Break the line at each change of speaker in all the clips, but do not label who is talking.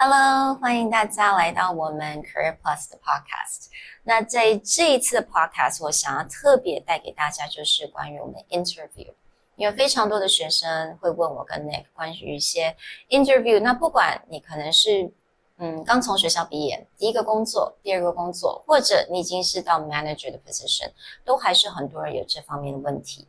Hello，欢迎大家来到我们 Career Plus 的 Podcast。那在这一次的 Podcast，我想要特别带给大家就是关于我们 interview，因为非常多的学生会问我跟 Nick 关于一些 interview。那不管你可能是嗯刚从学校毕业，第一个工作、第二个工作，或者你已经是到 manager 的 position，都还是很多人有这方面的问题。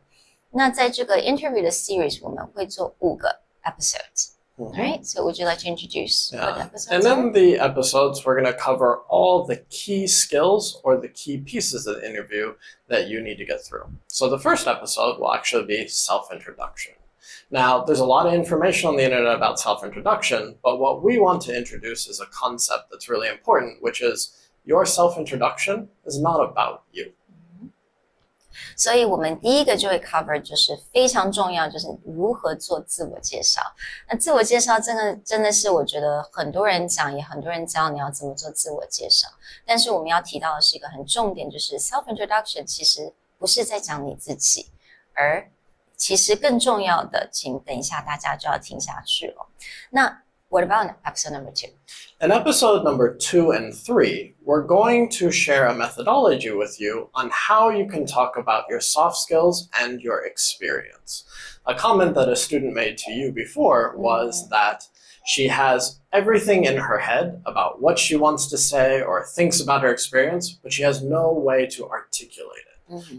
那在这个 interview 的 series，我们会做五个 Episode。Mm-hmm. All right. So, would you like to introduce
Yeah.
episodes
And then
are?
the episodes, we're going to cover all the key skills or the key pieces of the interview that you need to get through. So the first episode will actually be self introduction. Now, there's a lot of information on the internet about self introduction, but what we want to introduce is a concept that's really important, which is your self introduction is not about you.
所以我们第一个就会 cover 就是非常重要，就是如何做自我介绍。那自我介绍真的真的是我觉得很多人讲，也很多人教你要怎么做自我介绍。但是我们要提到的是一个很重点，就是 self introduction 其实不是在讲你自己，而其实更重要的，请等一下大家就要听下去了。那 What about episode number
two？In episode number two and three, we're going to share a methodology with you on how you can talk about your soft skills and your experience. A comment that a student made to you before was mm-hmm. that she has everything in her head about what she wants to say or thinks about her experience, but she has no way to articulate it.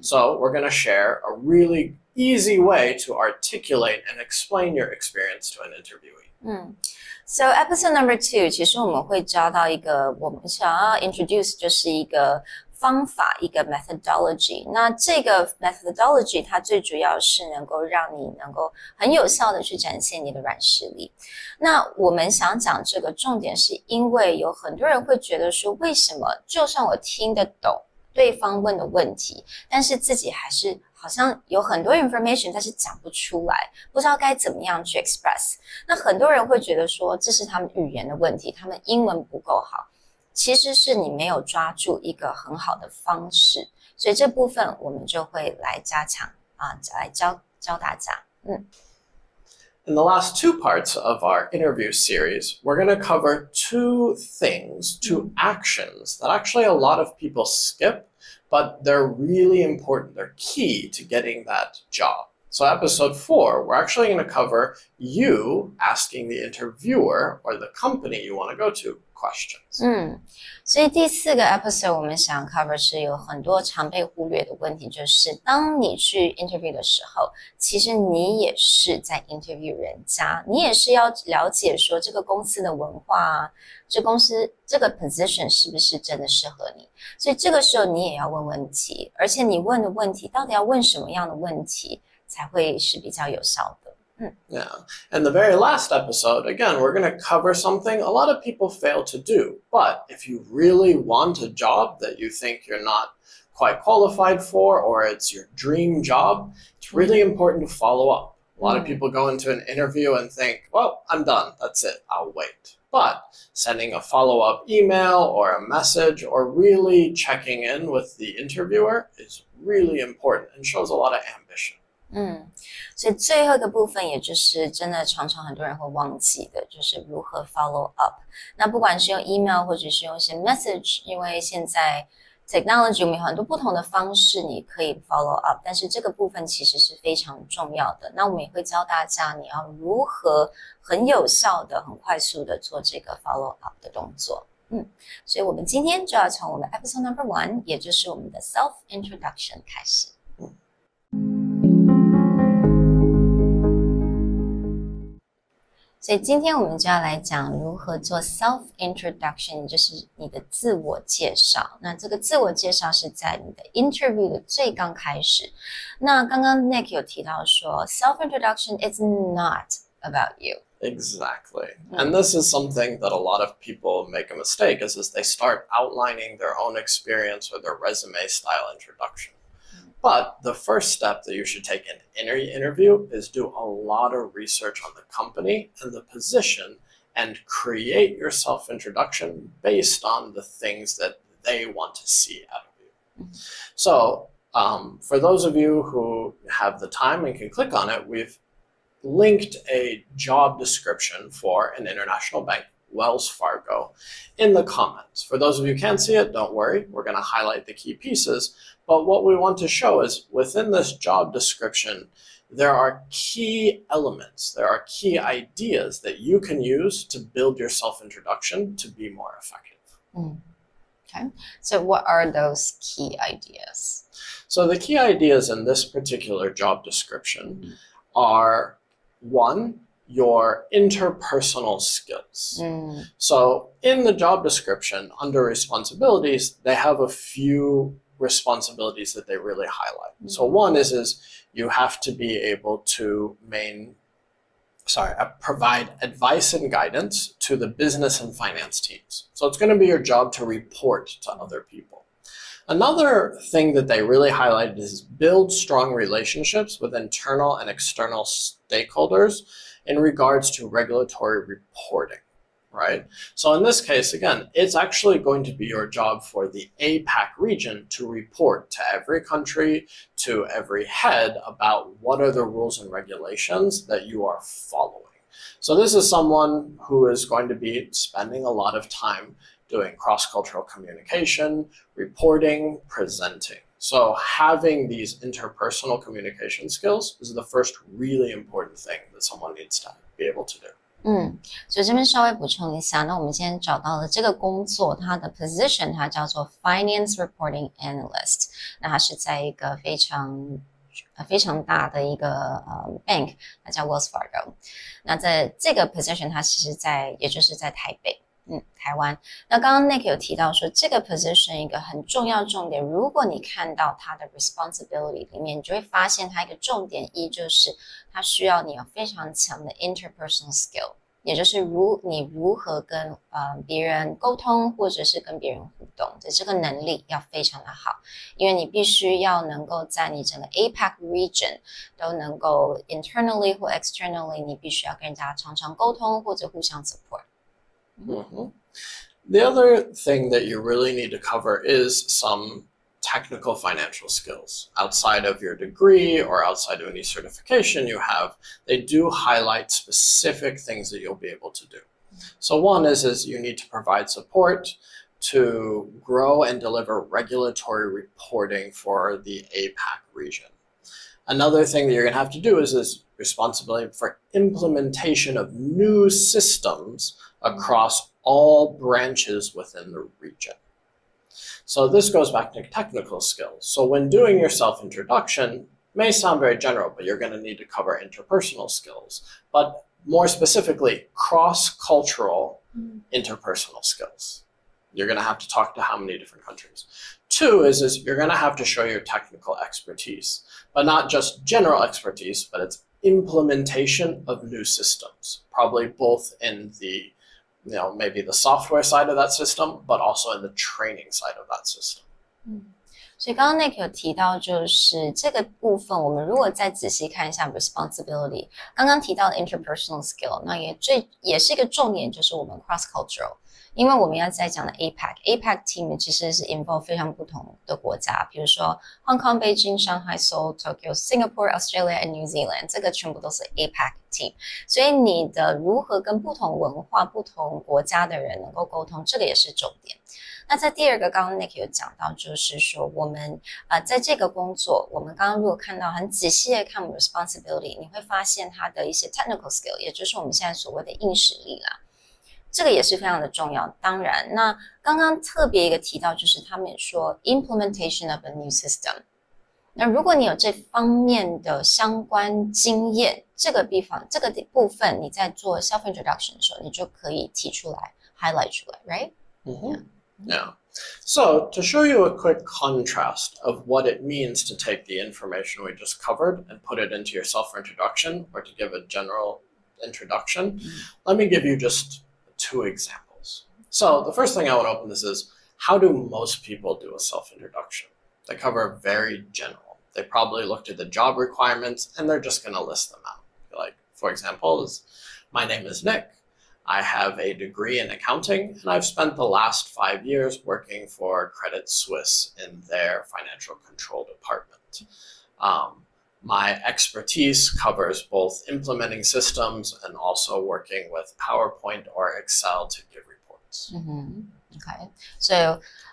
So, we're going to share a really easy way to articulate and explain your experience to an interviewee.
嗯，So episode number two，其实我们会教到一个我们想要 introduce 就是一个方法，一个 methodology。那这个 methodology 它最主要是能够让你能够很有效的去展现你的软实力。那我们想讲这个重点，是因为有很多人会觉得说，为什么就算我听得懂 对方问的问题，但是自己还是好像有很多 information，但是讲不出来，不知道该怎么样去 express。那很多人会觉得说，这是他们语言的问题，他们英文不够好。其实是你没有抓住一个很好的方式，所以这部分我们就会来加强啊，来教教大家。嗯
In the last two parts of our interview series, we're going to cover two things, two actions that actually a lot of people skip, but they're really important. They're key to getting that job. So, episode four, we're actually going to cover you asking the interviewer or the company you want to go to questions.
嗯，所以第四个 episode 我们想 cover 是有很多常被忽略的问题，就是当你去 interview 的时候，其实你也是在 interview 人家，你也是要了解说这个公司的文化啊，这公司这个 position 是不是真的适合你，所以这个时候你也要问问题，而且你问的问题到底要问什么样的问题 才会是比较有效的。
Yeah. And the very last episode, again, we're going to cover something a lot of people fail to do. But if you really want a job that you think you're not quite qualified for, or it's your dream job, it's really important to follow up. A lot of
Mm.
people go into an interview and think, well, I'm done. That's it. I'll wait. But sending a follow up email or a message or really checking in with the interviewer is really important and shows a lot of ambition.
嗯，所以最后一个部分，也就是真的常常很多人会忘记的，就是如何 follow up。那不管是用 email 或者是用一些 message，因为现在 technology 我们有很多不同的方式，你可以 follow up，但是这个部分其实是非常重要的。那我们也会教大家你要如何很有效的、很快速的做这个 follow up 的动作。嗯，所以我们今天就要从我们 episode number one，也就是我们的 self introduction 开始。嗯所以今天我们就要来讲如何做 self introduction，就是你的自我介绍。那这个自我介绍是在你的 interview 的最刚开始。那刚刚 Nick 有提到说，self introduction is not about you。
Exactly. And this is something that a lot of people make a mistake is, is they start outlining their own experience or their resume style introduction. But the first step that you should take in any interview is do a lot of research on the company and the position and create your self introduction based on the things that they want to see out of you. So, um, for those of you who have the time and can click on it, we've linked a job description for an international bank Wells Fargo in the comments. For those of you who can't see it, don't worry. We're going to highlight the key pieces. But what we want to show is within this job description, there are key elements, there are key ideas that you can use to build your self introduction to be more effective.
Mm. Okay. So, what are those key ideas?
So, the key ideas in this particular job description mm. are one, your interpersonal skills. Mm. So, in the job description, under responsibilities, they have a few responsibilities that they really highlight. Mm-hmm. So one is is you have to be able to main sorry, uh, provide advice and guidance to the business and finance teams. So it's going to be your job to report to other people. Another thing that they really highlighted is build strong relationships with internal and external stakeholders in regards to regulatory reporting right? So in this case, again, it's actually going to be your job for the APAC region to report to every country, to every head about what are the rules and regulations that you are following. So this is someone who is going to be spending a lot of time doing cross-cultural communication, reporting, presenting. So having these interpersonal communication skills is the first really important thing that someone needs to be able to do.
嗯，所以这边稍微补充一下，那我们今天找到了这个工作，它的 position 它叫做 finance reporting analyst，那它是在一个非常呃非常大的一个呃 bank，它叫 Wells Fargo。那在这个 position 它其实在也就是在台北， 嗯，台湾。那刚刚 Nick 有提到说这个 position 一个很重要重点，如果你看到它的 responsibility 里面，你就会发现它一个重点一就是它需要你有非常强的 interpersonal skill。也就是如你如何跟呃别人沟通，或者是跟别人互动的这个能力要非常的好，因为你必须要能够在你整个 APAC region 都能够 internally 或 externally，你必须要跟人家常常沟通或者互相 support。
Mm -hmm. The other thing that you really need to cover is some technical financial skills. Outside of your degree or outside of any certification you have they do highlight specific things that you'll be able to do. So one is is you need to provide support to grow and deliver regulatory reporting for the APAC region. Another thing that you're going to have to do is is responsibility for implementation of new systems across all branches within the region so this goes back to technical skills. So when doing your self-introduction, may sound very general, but you're going to need to cover interpersonal skills. But more specifically, cross-cultural mm. interpersonal skills. You're going to have to talk to how many different countries. Two is, is you're going to have to show your technical expertise, but not just general expertise, but it's implementation of new systems, probably both in the you know maybe the software side of that system, but also in the training side of that system.
嗯，所以刚刚 Nick 有提到，就是这个部分，我们如果再仔细看一下 responsibility，刚刚提到的 interpersonal skill，那也最也是一个重点，就是我们 cross cultural。 因为我们要在讲的 APEC，APEC team 其实是 involve 非常不同的国家，比如说 Hong Kong、Beijing、Shanghai、Seoul、Tokyo、Singapore、Australia and New Zealand，这个全部都是 APEC team。所以你的如何跟不同文化、不同国家的人能够沟通，这个也是重点。那在第二个，刚刚 Nick 有讲到，就是说我们呃在这个工作，我们刚刚如果看到很仔细的看 responsibility，你会发现它的一些 technical skill，也就是我们现在所谓的硬实力啦。这个也是非常的重要。当然，那刚刚特别一个提到，就是他们说 implementation of a new system。那如果你有这方面的相关经验，这个地方这个部分你在做 self introduction 的时候，你就可以提出来 highlight 出来，right？
嗯哼，Yeah. So, to show you a quick contrast of what it means to take the information we just covered and put it into your self introduction or to give a general introduction, mm -hmm. let me give you just two examples. So the first thing I want to open this is how do most people do a self-introduction? They cover very general. They probably looked at the job requirements and they're just going to list them out. Like, for example, is my name is Nick. I have a degree in accounting and I've spent the last five years working for Credit Suisse in their financial control department. Um, My expertise covers both implementing systems and also working with PowerPoint or Excel to give reports.
嗯哼，OK，所以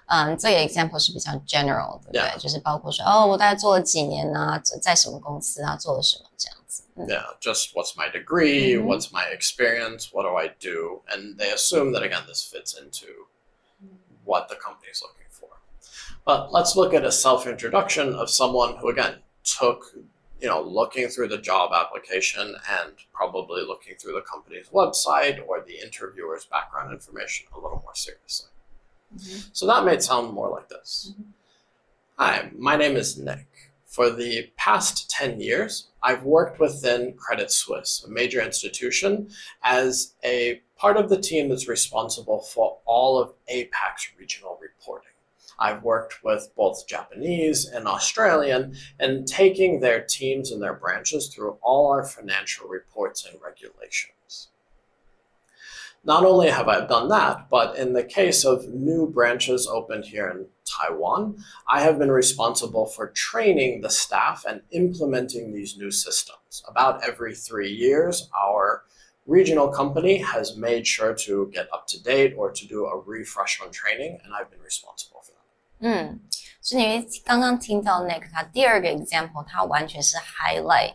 嗯，这个 example 是比较 general，对不对
Yeah.
就是包括说，哦，我大概做了几年呢、在什么公司啊，做了什么这样子。嗯
Yeah, just what's my degree,
Mhm.
what's my experience, what do I do? And they assume that, again, this fits into what the company is looking for. But let's look at a self introduction of someone who, again, took, you know, looking through the job application and probably looking through the company's website or the interviewer's background information a little more seriously.
Mhm.
So that may sound more like this Hi, my name is Nick. For the past 10 years, I've worked within Credit Suisse, a major institution, as a part of the team that's responsible for all of APAC's regional reporting. I've worked with both Japanese and Australian and taking their teams and their branches through all our financial reports and regulations. Not only have I done that, but in the case of new branches opened here in Taiwan, I have been responsible for training the staff and implementing these new systems. About every three years, our regional company has made sure to get up to date or to do a refresh on training, and I've been responsible.
嗯，所以你刚刚听到那个他第二个 example，他完全是 highlight，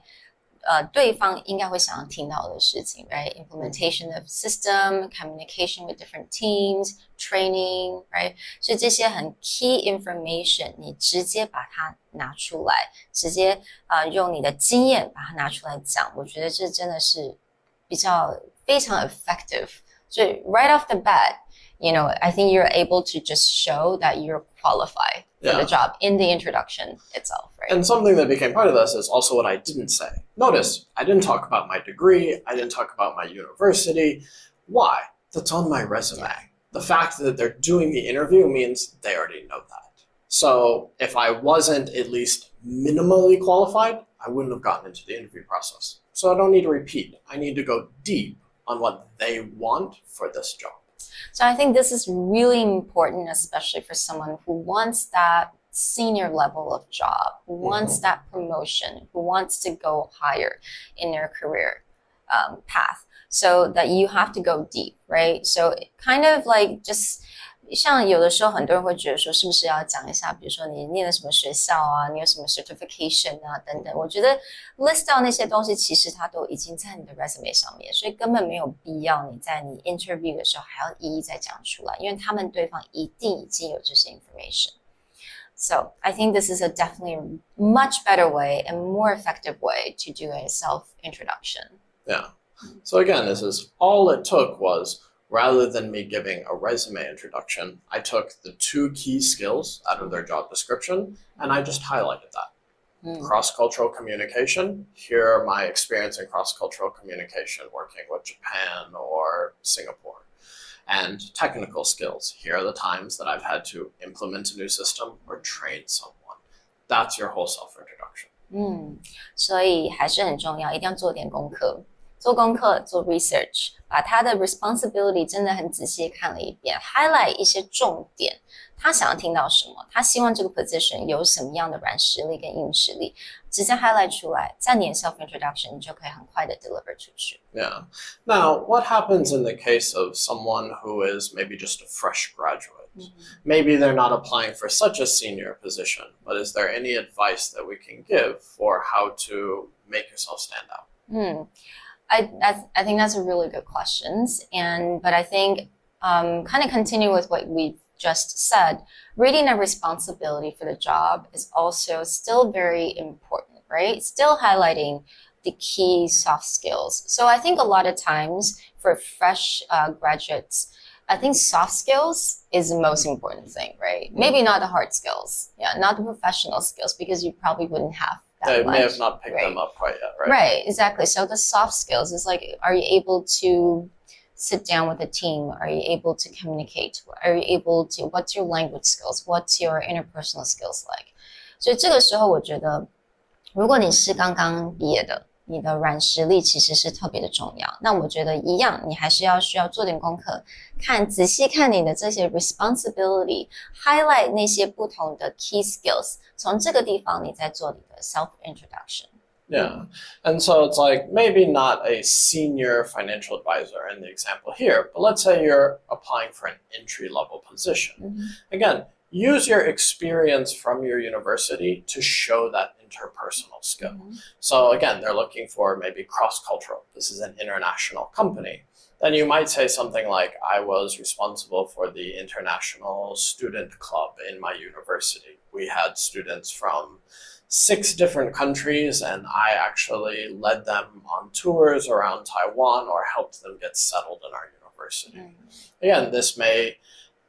呃，对方应该会想要听到的事情，right？Implementation of system, communication with different teams, training, right？所以这些很 key information，你直接把它拿出来，直接呃用你的经验把它拿出来讲，我觉得这真的是比较非常 effective。所以 right off the bat。You know, I think you're able to just show that you're qualified for
Yeah.
the job in the introduction itself, right?
And something that became part of this is also what I didn't say. Notice, I didn't talk about my degree, I didn't talk about my university. Why? That's on my resume. The fact that they're doing the interview means they already know that. So if I wasn't at least minimally qualified, I wouldn't have gotten into the interview process. So I don't need to repeat. I need to go deep on what they want for this job.
So I think this is really important, especially for someone who wants that senior level of job, who wants that promotion, who wants to go higher in their career um, path. So that you have to go deep, right? So kind of like just 像有的时候很多人会觉得说，是不是要讲一下，比如说你念了什么学校啊，你有什么 certification 啊等等。我觉得 list 到那些东西，其实它都已经在你的 resume 上面，所以根本没有必要你在你 interview 的时候还要一一再讲出来，因为他们对方一定已经有这些 information。So I think this is a definitely much better way and more effective way to do a self introduction.
Yeah. So again, this is all it took was rather than me giving a resume introduction, I took the two key skills out of their job description and I just highlighted that.
Mm.
Cross cultural communication. Here are my experience in cross cultural communication working with Japan or Singapore. And technical skills. Here are the times that I've had to implement a new system or train someone. That's your whole self introduction.
嗯，所以还是很重要，一定要做点功课， 做功课，做 research，把他的 responsibility 真的很仔细地看了一遍，highlight 一些重点，他想要听到什么，他希望这个 position 有什么样的软实力跟硬实力，直接 highlight 出来，在你的 self introduction 你就可以很快的 deliver 出去。
Yeah. Now, what happens in the case of someone who is maybe just a fresh graduate? Maybe they're not applying for such a senior position, but is there any advice that we can give for how to make yourself stand out?
Hmm. I, I I think that's a really good questions, and but I think um, kind of continue with what we just said. Reading a responsibility for the job is also still very important, right? Still highlighting the key soft skills. So I think a lot of times for fresh uh, graduates, I think soft skills is the most important thing, right? Maybe not the hard skills, yeah, not the professional skills because you probably wouldn't have that
They
much.
may have not picked
right.
them up quite yet, right?
Right, exactly. So the soft skills is like, are you able to sit down with a team? Are you able to communicate? Are you able to? What's your language skills? What's your interpersonal skills like? 所以这个时候，我觉得，如果你是刚刚毕业的， 你的软实力其实是特别的重要。那我觉得一样，你还是要需要做点功课，看仔细看你的这些 responsibility，highlight 那些不同的 key skills，从这个地方你再做你的 self introduction。
Yeah. And so it's like maybe not a senior financial advisor in the example here, but let's say you're applying for an entry level position.
Mhm.
Again, use your experience from your university to show that interpersonal skill.
Mhm.
So again, they're looking for maybe cross cultural. This is an international company. Then you might say something like, I was responsible for the international student club in my university. We had students from six different countries, and I actually led them on tours around Taiwan or helped them get settled in our university.
Mm.
Again, this may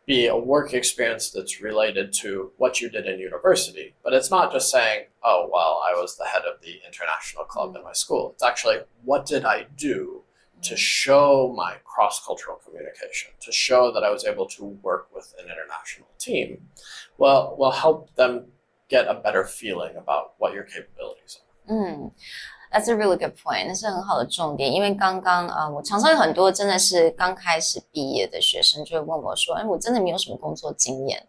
be a work experience that's related to what you did in university, but it's not just saying, oh, well, I was the head of the international club in my school. It's actually, what did I do to mm. show my cross cultural communication, to show that I was able to work with an international team? Well, will help them get a better feeling about what your capabilities are.
嗯，That's a really good point，那是很好的重点。因为刚刚啊、我常常有很多真的是刚开始毕业的学生就会问我说：“哎，我真的没有什么工作经验。”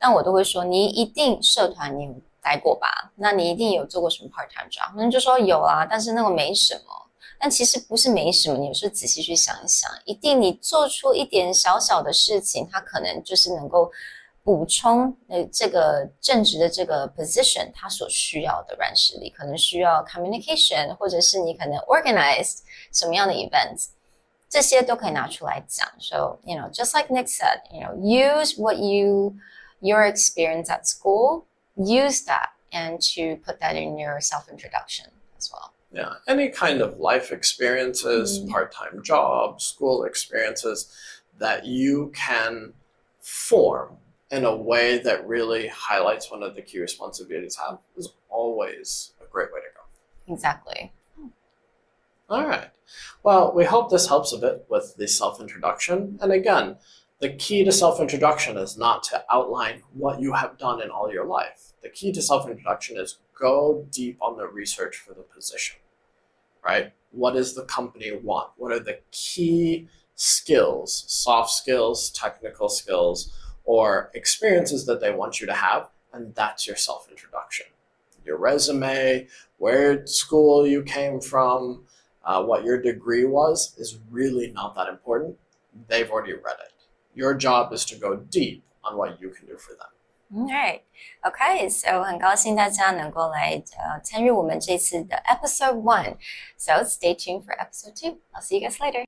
但我都会说：“你一定社团你有待过吧？那你一定有做过什么 part time job？” 他们就说有啊，但是那个没什么。但其实不是没什么，你有时候仔细去想一想，一定你做出一点小小的事情，它可能就是能够补充呃这个正职的这个 position 它所需要的软实力，可能需要 communication，或者是你可能 organize 什么样的 events，这些都可以拿出来讲。So you know, just like Nick said, you know, use what you your experience at school, use that and to put that in your self introduction as well.
Yeah, any kind of life experiences,
Mm.
part time jobs, school experiences that you can form in a way that really highlights one of the key responsibilities have is always a great way to go.
Exactly.
All right. Well, we hope this helps a bit with the self introduction. And again, the key to self introduction is not to outline what you have done in all your life. The key to self introduction is go deep on the research for the position, right? What does the company want? What are the key skills, soft skills, technical skills, or experiences that they want you to have? And that's your self introduction. Your resume, where school you came from, uh, what your degree was is really not that important. They've already read it. Your job is to go deep on what you can do for them.
Alright, okay, so 很高兴大家能够来呃参与我们这次的 episode one. So stay tuned for episode two. I'll see you guys later.